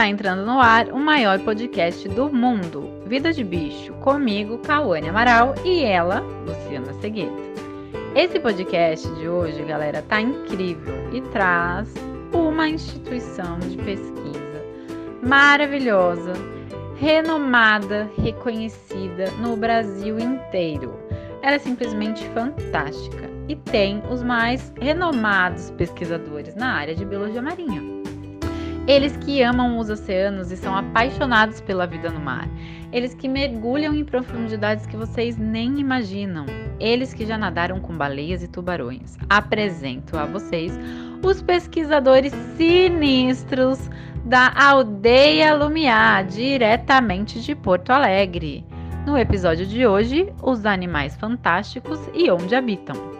Está entrando no ar o maior podcast do mundo, Vida de Bicho, comigo, Cauane Amaral e ela, Luciana Segueta. Esse podcast de hoje, galera, tá incrível e traz uma instituição de pesquisa maravilhosa, renomada, reconhecida no Brasil inteiro. Ela é simplesmente fantástica e tem os mais renomados pesquisadores na área de biologia marinha. Eles que amam os oceanos e são apaixonados pela vida no mar. Eles que mergulham em profundidades que vocês nem imaginam. Eles que já nadaram com baleias e tubarões. Apresento a vocês os pesquisadores sinistros da Aldeia Lumiar, diretamente de Porto Alegre. No episódio de hoje, os animais fantásticos e onde habitam.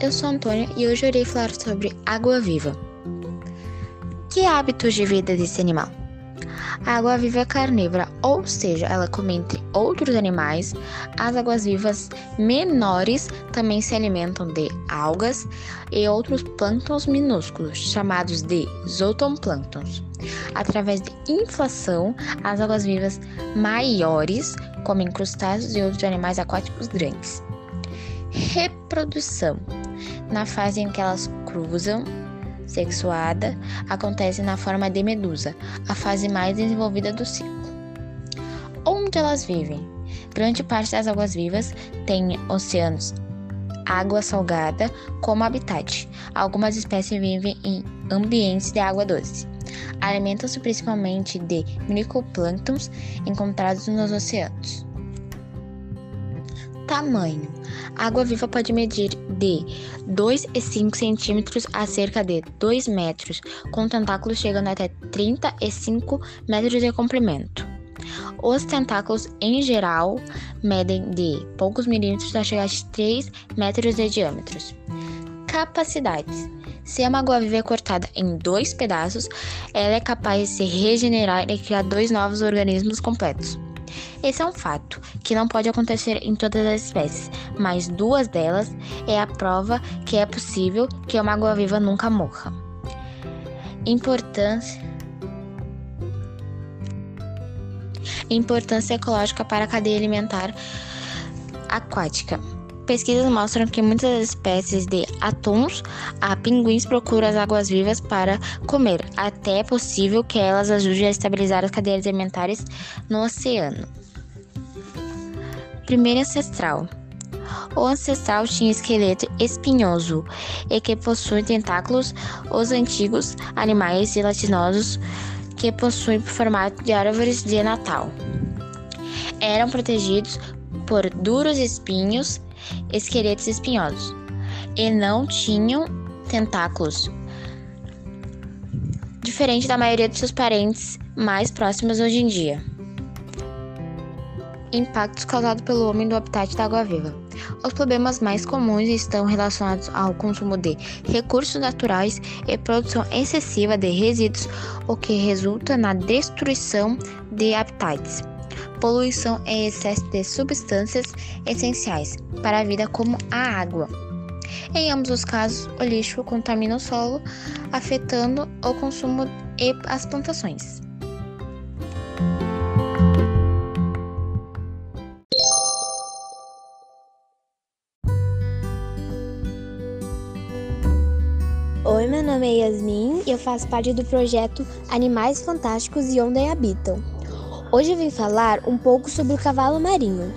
Eu sou Antônia e hoje irei falar sobre água-viva. Que hábitos de vida desse animal? A água-viva é carnívora, ou seja, ela come entre outros animais. As águas-vivas menores também se alimentam de algas e outros plânctons minúsculos, chamados de zooplânctons. Através de inflação, as águas-vivas maiores comem crustáceos e outros animais aquáticos grandes reprodução. Na fase em que elas cruzam, sexuada, acontece na forma de medusa, a fase mais desenvolvida do ciclo. Onde elas vivem? Grande parte das águas vivas tem oceanos, água salgada como habitat. Algumas espécies vivem em ambientes de água doce. Alimentam-se principalmente de microplânctons encontrados nos oceanos. Tamanho: a água-viva pode medir de 2,5 centímetros a cerca de 2 metros, com tentáculos chegando até 35 metros de comprimento. Os tentáculos, em geral, medem de poucos milímetros a chegar a 3 metros de diâmetro. Capacidades: se uma água-viva é cortada em dois pedaços, ela é capaz de se regenerar e criar dois novos organismos completos. Esse é um fato que não pode acontecer em todas as espécies, mas duas delas é a prova que é possível que uma água-viva nunca morra. Importância Importância ecológica para a cadeia alimentar aquática. Pesquisas mostram que muitas espécies de atuns a pinguins procuram as águas vivas para comer. Até é possível que elas ajudem a estabilizar as cadeias alimentares no oceano. Primeiro ancestral. O ancestral tinha esqueleto espinhoso e que possui tentáculos. Os antigos animais gelatinosos que possuem formato de árvores de Natal. Eram protegidos por duros espinhos, esqueletos espinhosos, e não tinham tentáculos. Diferente da maioria de seus parentes mais próximos hoje em dia. Impactos causados pelo homem do habitat da água-viva. Os problemas mais comuns estão relacionados ao consumo de recursos naturais e produção excessiva de resíduos, o que resulta na destruição de habitats, poluição e excesso de substâncias essenciais para a vida, como a água. Em ambos os casos, o lixo contamina o solo, afetando o consumo e as plantações. Oi, meu nome é Yasmin e eu faço parte do projeto Animais Fantásticos e Onde Habitam. Hoje eu vim falar um pouco sobre o cavalo marinho.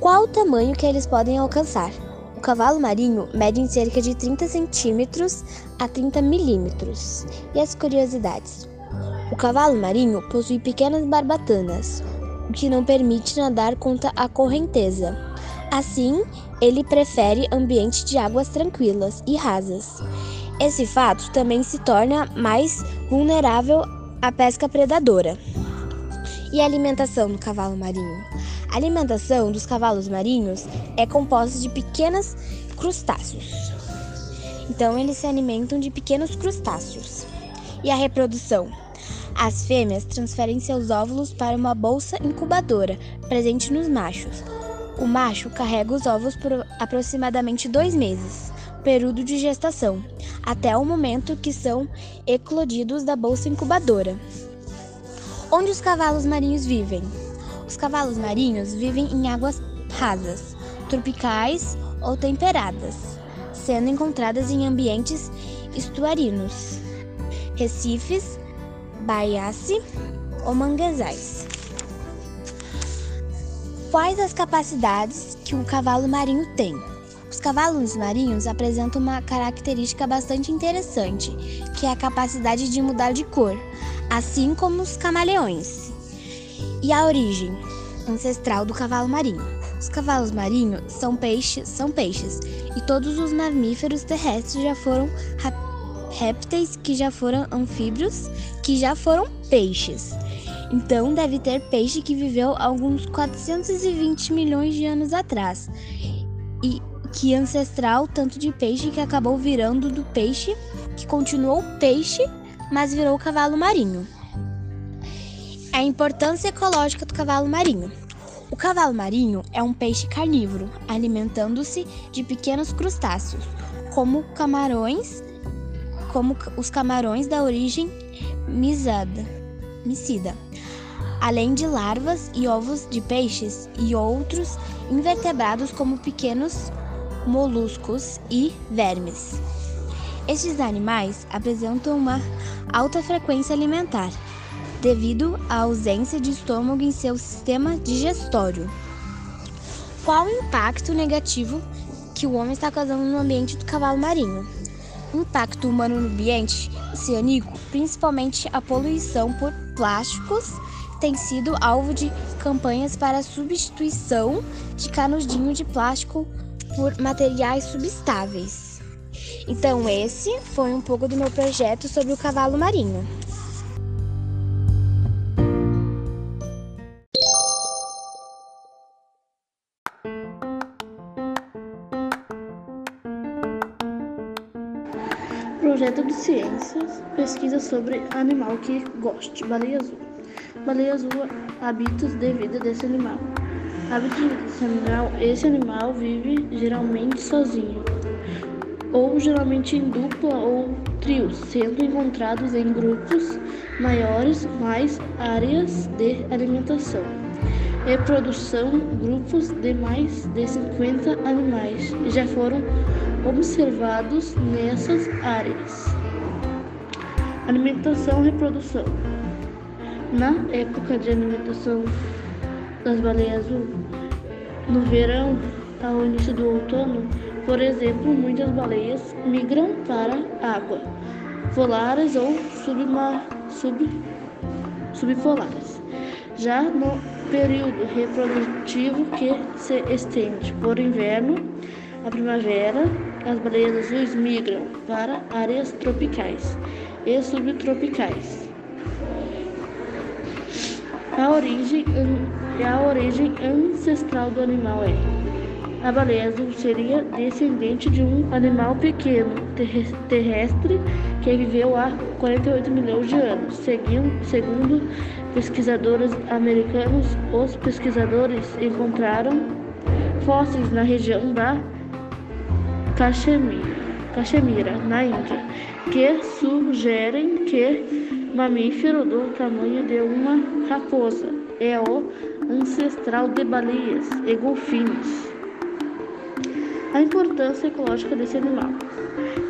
Qual o tamanho que eles podem alcançar? O cavalo marinho mede em cerca de 30 centímetros a 30 milímetros. E as curiosidades? O cavalo marinho possui pequenas barbatanas, o que não permite nadar contra a correnteza. Assim, ele prefere ambientes de águas tranquilas e rasas esse fato também se torna mais vulnerável à pesca predadora. E a alimentação do cavalo marinho? A alimentação dos cavalos marinhos é composta de pequenos crustáceos. Então, eles se alimentam de pequenos crustáceos. E a reprodução? As fêmeas transferem seus óvulos para uma bolsa incubadora presente nos machos. O macho carrega os ovos por aproximadamente dois meses, período de gestação, até o momento que são eclodidos da bolsa incubadora. Onde os cavalos marinhos vivem? Os cavalos marinhos vivem em águas rasas, tropicais ou temperadas, sendo encontradas em ambientes estuarinos, recifes, baiace ou manguezais. Quais as capacidades que o cavalo marinho tem? Os cavalos marinhos apresentam uma característica bastante interessante, que é a capacidade de mudar de cor, assim como os camaleões. E a origem ancestral do cavalo marinho? Os cavalos marinhos são peixes, são peixes, e todos os mamíferos terrestres já foram répteis que já foram anfíbios, que já foram peixes. Então deve ter peixe que viveu alguns 420 milhões de anos atrás. E que ancestral tanto de peixe que acabou virando do peixe, que continuou peixe, mas virou cavalo marinho. A importância ecológica do cavalo marinho. O cavalo marinho é um peixe carnívoro, alimentando-se de pequenos crustáceos, como camarões, como os camarões da origem misada, micida, além de larvas e ovos de peixes e outros invertebrados como pequenos moluscos e vermes. Estes animais apresentam uma alta frequência alimentar, devido à ausência de estômago em seu sistema digestório. Qual o impacto negativo que o homem está causando no ambiente do cavalo marinho? O impacto humano no ambiente oceânico, principalmente a poluição por plásticos, tem sido alvo de campanhas para substituição de canudinho de plástico por materiais substáveis. Então, esse foi um pouco do meu projeto sobre o cavalo marinho. Projeto de Ciências, pesquisa sobre animal que goste, baleia azul. Baleia azul, hábitos de vida desse animal. Hábitos desse animal, esse animal vive geralmente sozinho, ou geralmente em dupla ou trios, sendo encontrados em grupos maiores, mais áreas de alimentação. Reprodução, grupos de mais de 50 animais já foram observados nessas áreas. Alimentação e reprodução. Na época de alimentação das baleias no verão ao início do outono, por exemplo, muitas baleias migram para água, polares ou submar, sub, subpolares. Já no período reprodutivo que se estende por inverno a primavera, as baleias azuis migram para áreas tropicais e subtropicais. A origem, a origem ancestral do animal é: a baleia azul seria descendente de um animal pequeno terrestre que viveu há 48 milhões de anos. Segundo pesquisadores americanos, os pesquisadores encontraram fósseis na região da Caxemira, na Índia, que sugerem que mamífero do tamanho de uma raposa é o ancestral de baleias e golfinhos. A importância ecológica desse animal.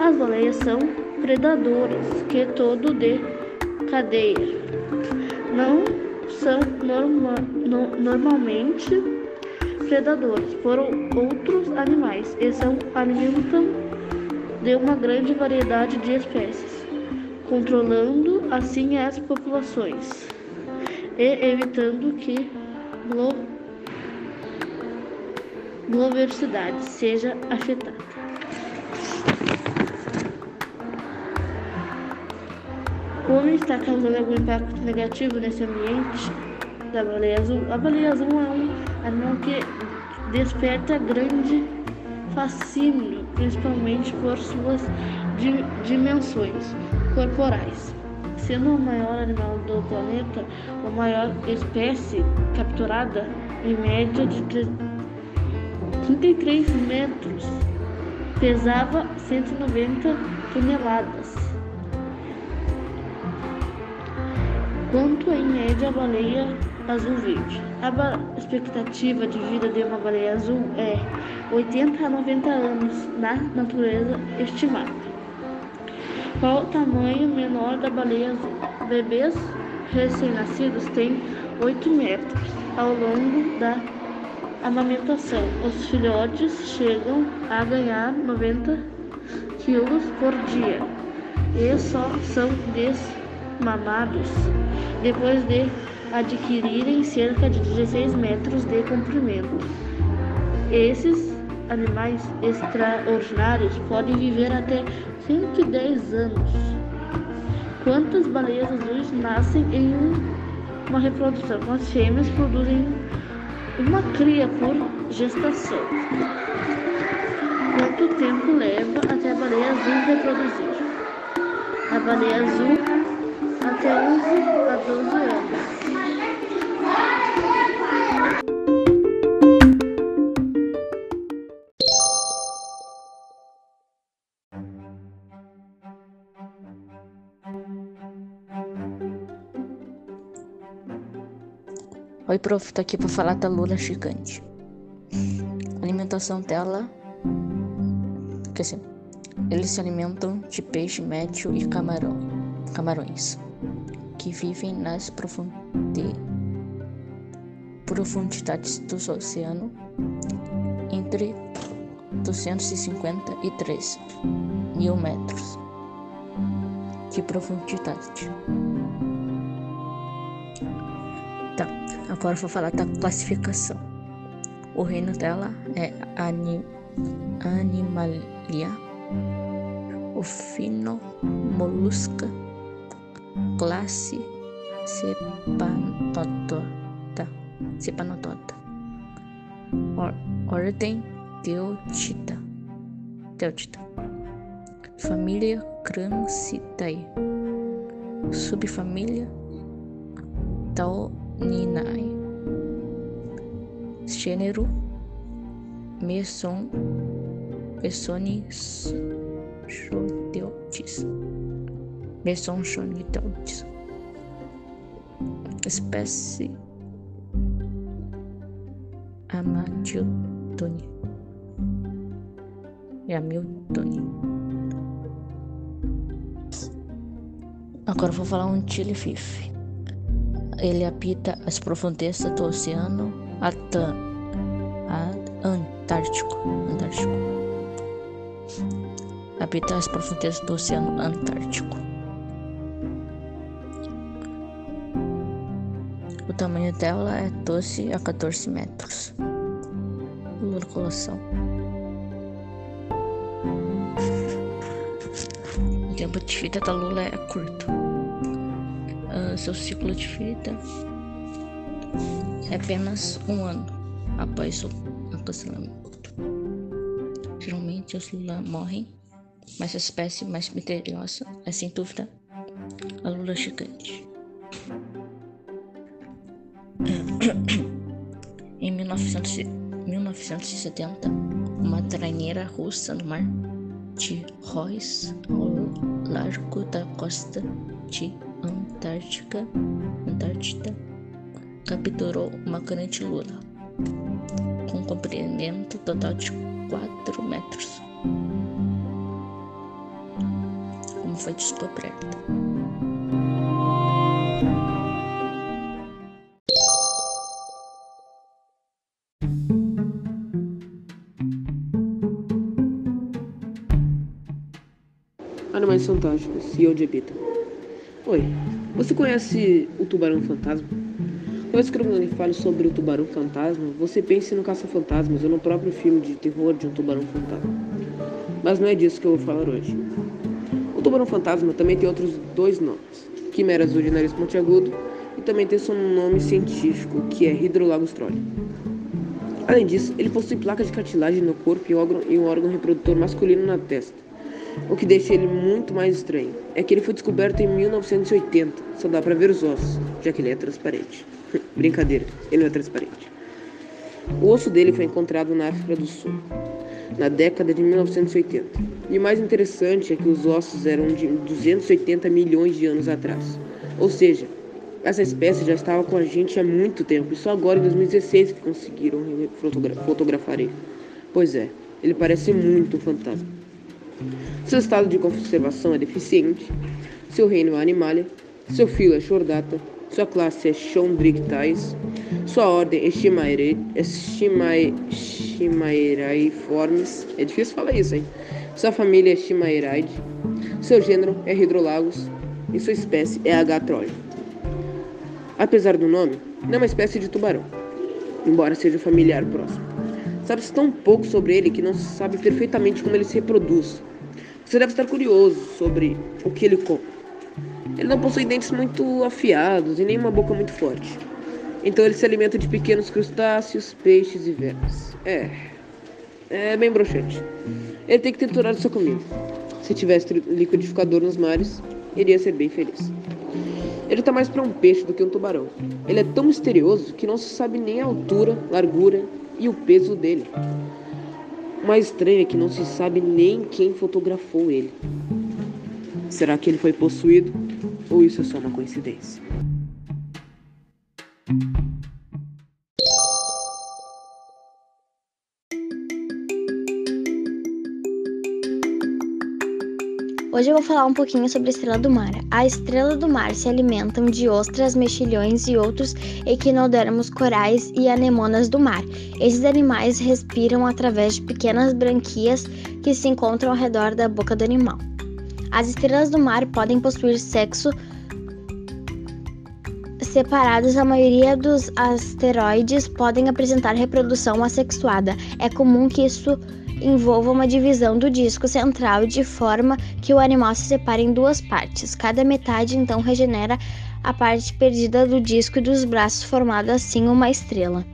As baleias são predadoras que todo de cadeia. Não são norma, no, normalmente predadores por outros animais e são alimentam de uma grande variedade de espécies, controlando assim as populações e evitando que biodiversidade seja afetada. O homem está causando algum impacto negativo nesse ambiente da baleia azul? A baleia azul é um animal que desperta grande fascínio, principalmente por suas dimensões corporais. Sendo o maior animal do planeta, a maior espécie capturada, em média de 33 metros, pesava 190 toneladas. Quanto em média a baleia azul verde? A expectativa de vida de uma baleia azul é 80 a 90 anos na natureza estimada. Qual o tamanho menor da baleia azul? Bebês recém-nascidos têm 8 metros ao longo da amamentação. Os filhotes chegam a ganhar 90 quilos por dia e só são desmamados depois de adquirirem cerca de 16 metros de comprimento. Esses animais extraordinários podem viver até 110 anos. Quantas baleias azuis nascem em uma reprodução? As fêmeas produzem uma cria por gestação. Quanto tempo leva até a baleia azul reproduzir? A baleia azul até 11 a 12 anos. Oi, prof, tô aqui para falar da lula gigante. A alimentação dela, quer dizer, eles se alimentam de peixe médio e camarão, camarões, que vivem nas profundidades do oceano entre 250 e 3 mil metros de profundidade. Tá, agora vou falar da classificação. O reino dela é anim, Animalia, o fino molusca, classe Cepanotota, Cepanotota, Or, ordem Teotita, Teotita, família Crancitae, subfamília Tau Ninai. Gênero Meson Mesonis Chodeutis. Meson Chodeutis. Espécie Amatildone. E Hamiltone. Agora vou falar um Chile ele habita as profundezas do Oceano Antártico. Antártico. Habita as profundezas do Oceano Antártico. O tamanho dela é 12 a 14 metros. Loculação. O tempo de vida da lula é curto seu ciclo de vida é apenas um ano após o acancelamento. Geralmente os lula morrem, mas a espécie mais misteriosa é sem dúvida a lula gigante. em 1900, 1970, uma traineira russa no mar de Royce, ao largo da costa de Antártica, Antártida capturou uma grande lula com comprimento total de 4 metros. Como foi descoberta. Animais Fantásticos e onde habita. Oi, você conhece o tubarão fantasma? Talvez que eu fale sobre o tubarão fantasma, você pense no caça-fantasmas ou no próprio filme de terror de um tubarão fantasma. Mas não é disso que eu vou falar hoje. O tubarão fantasma também tem outros dois nomes: Quimera azul de nariz pontiagudo e também tem seu nome científico, que é Hydrolagostrole. Além disso, ele possui placa de cartilagem no corpo e um órgão reprodutor masculino na testa. O que deixa ele muito mais estranho é que ele foi descoberto em 1980. Só dá para ver os ossos, já que ele é transparente. Brincadeira, ele não é transparente. O osso dele foi encontrado na África do Sul, na década de 1980. E o mais interessante é que os ossos eram de 280 milhões de anos atrás. Ou seja, essa espécie já estava com a gente há muito tempo e só agora em 2016 que conseguiram fotografar ele. Pois é, ele parece muito um fantasma. Seu estado de conservação é deficiente, seu reino é animalia, seu filo é chordata, sua classe é Chondrictais, sua ordem é Chimaeraiformes, é difícil falar isso, hein? Sua família é Chimaeraide, seu gênero é Hydrolagos e sua espécie é trolli. Apesar do nome, não é uma espécie de tubarão, embora seja familiar próximo. Sabe-se tão pouco sobre ele que não se sabe perfeitamente como ele se reproduz. Você deve estar curioso sobre o que ele come. Ele não possui dentes muito afiados e nem uma boca muito forte. Então ele se alimenta de pequenos crustáceos, peixes e vermes. É. É bem broxante. Ele tem que triturar sua comida. Se tivesse liquidificador nos mares, iria ser bem feliz. Ele tá mais para um peixe do que um tubarão. Ele é tão misterioso que não se sabe nem a altura, largura e o peso dele. Mais estranho é que não se sabe nem quem fotografou ele. Será que ele foi possuído? Ou isso é só uma coincidência? Hoje eu vou falar um pouquinho sobre a estrela do mar. A estrela do mar se alimentam de ostras, mexilhões e outros equinodermos corais e anemonas do mar. Esses animais respiram através de pequenas branquias que se encontram ao redor da boca do animal. As estrelas do mar podem possuir sexo separados, a maioria dos asteroides podem apresentar reprodução assexuada. É comum que isso envolva uma divisão do disco central de forma que o animal se separe em duas partes. Cada metade então regenera a parte perdida do disco e dos braços, formando assim uma estrela.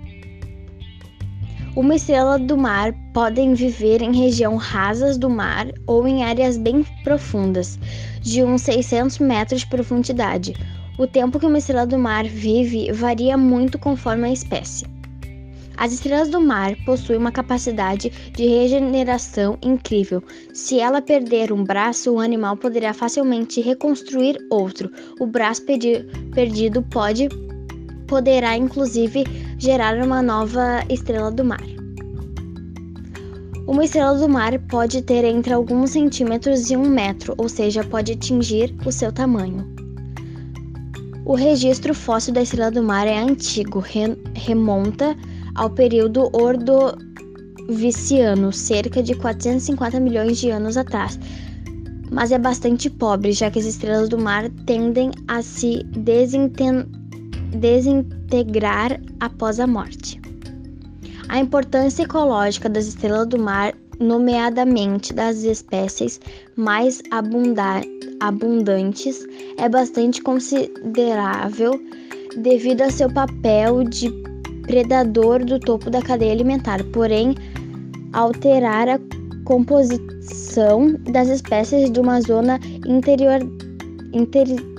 Uma estrela do mar podem viver em região rasas do mar ou em áreas bem profundas, de uns 600 metros de profundidade. O tempo que uma estrela do mar vive varia muito conforme a espécie. As estrelas do mar possuem uma capacidade de regeneração incrível. Se ela perder um braço, o animal poderá facilmente reconstruir outro. O braço perdido pode poderá inclusive gerar uma nova estrela do mar. Uma estrela do mar pode ter entre alguns centímetros e um metro, ou seja, pode atingir o seu tamanho. O registro fóssil da estrela do mar é antigo, remonta ao período Ordoviciano, cerca de 450 milhões de anos atrás, mas é bastante pobre, já que as estrelas do mar tendem a se desintegrar após a morte. A importância ecológica das estrelas do mar, nomeadamente das espécies mais abundantes, é bastante considerável devido a seu papel de predador do topo da cadeia alimentar, porém, alterar a composição das espécies de uma zona interior intertidal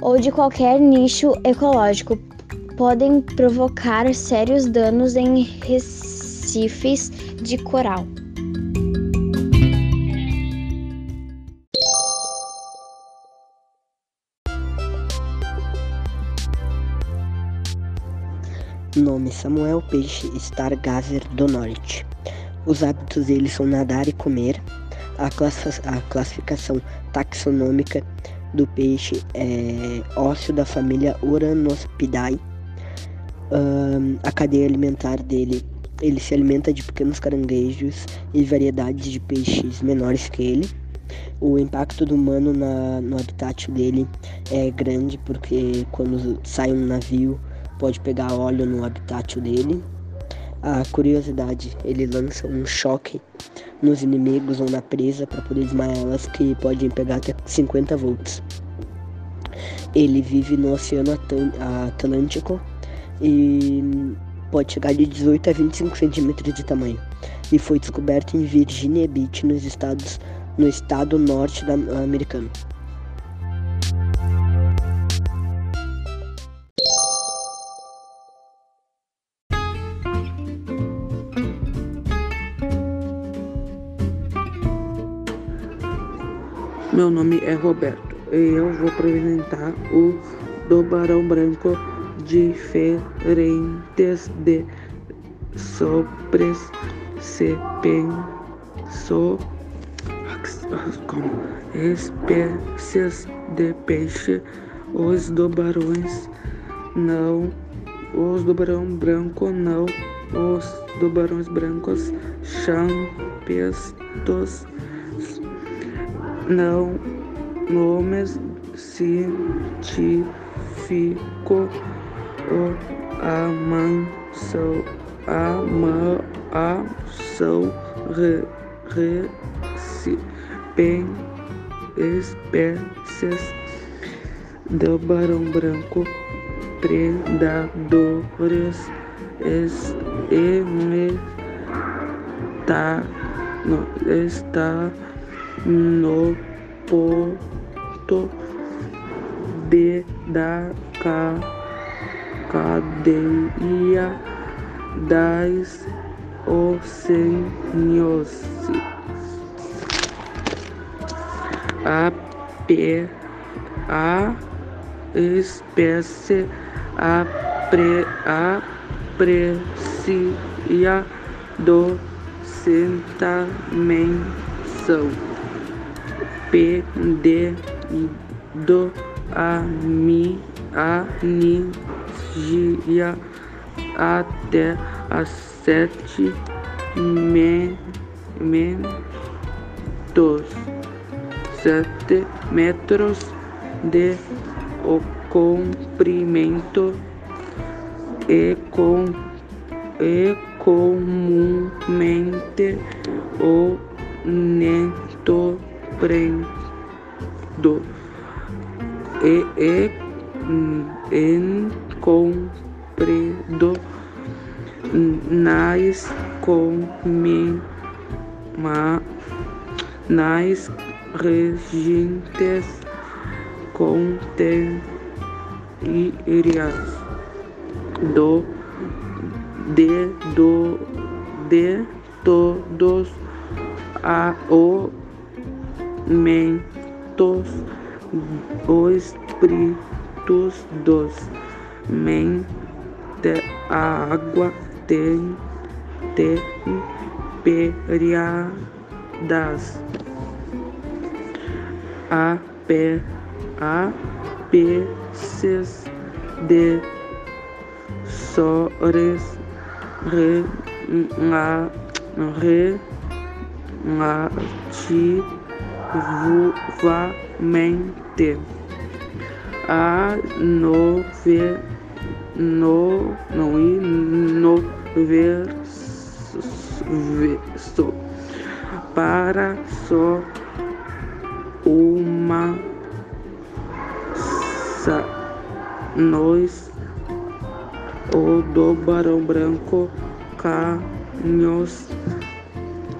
ou de qualquer nicho ecológico podem provocar sérios danos em recifes de coral. Nome Samuel Peixe Stargazer do Norte. Os hábitos dele são nadar e comer. A, a classificação taxonômica do peixe é ósseo da família Uranospidae. Um, a cadeia alimentar dele, ele se alimenta de pequenos caranguejos e variedades de peixes menores que ele. O impacto do humano na, no habitat dele é grande porque quando sai um navio pode pegar óleo no habitat dele. A curiosidade, ele lança um choque nos inimigos ou na presa para poder desmaiar elas que podem pegar até 50 volts. Ele vive no Oceano Atlântico e pode chegar de 18 a 25 centímetros de tamanho e foi descoberto em Virginia Beach, nos Estados, no estado norte da, americano. Meu nome é Roberto e eu vou apresentar o do Barão Branco diferentes de sobres se pensou como espécies de peixe. Os tubarões não os tubarão branco não os tubarões brancos champions não nomes científico o amansão ama ação re, re, si, bem espécies do barão branco predadores es, está no, está no ponto de da ca, cadeia das oceanos. A, pe, a espécie apre, aprecia do sentamento P de do a mi a nigia até as sete me, metros, sete metros de o comprimento e com e comumente o neto prendo e, e em comprido nas ma, nas regentes contemporâneas do de do de todos a mentos os espíritos dos mente a água tem temperadas a pé a peces de sores re, na, relativamente a nove no não e no verso para só uma sa, nós o do barão branco canhos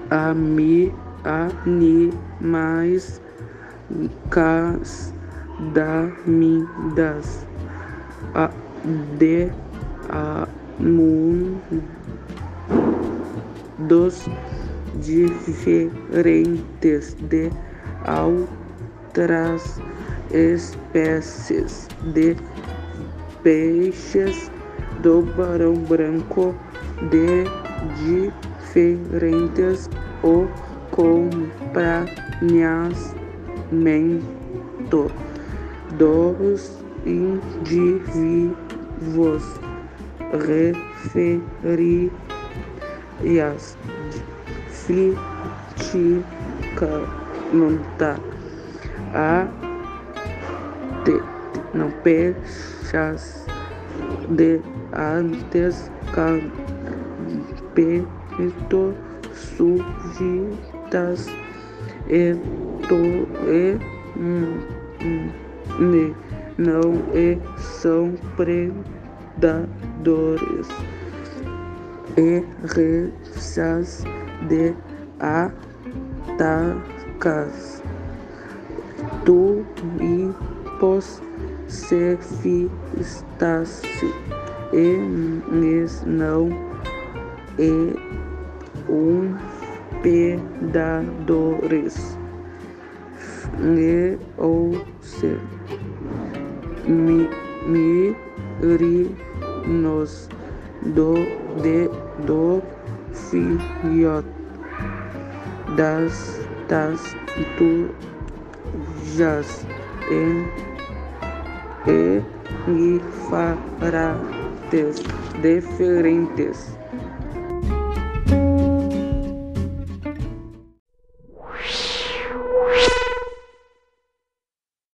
a mi animais a de mundos diferentes de outras espécies de peixes do barão branco de diferentes acompanhamento dos indivíduos referidas fiticamente a te, não peixes de antes campeto sujeitas e, to, e ne, não e são predadores e redes de atacas. Tu e pos se fistasse e não e um pedadores e ou se mi, mi ri nos do de do filhote das das tujas e e farates diferentes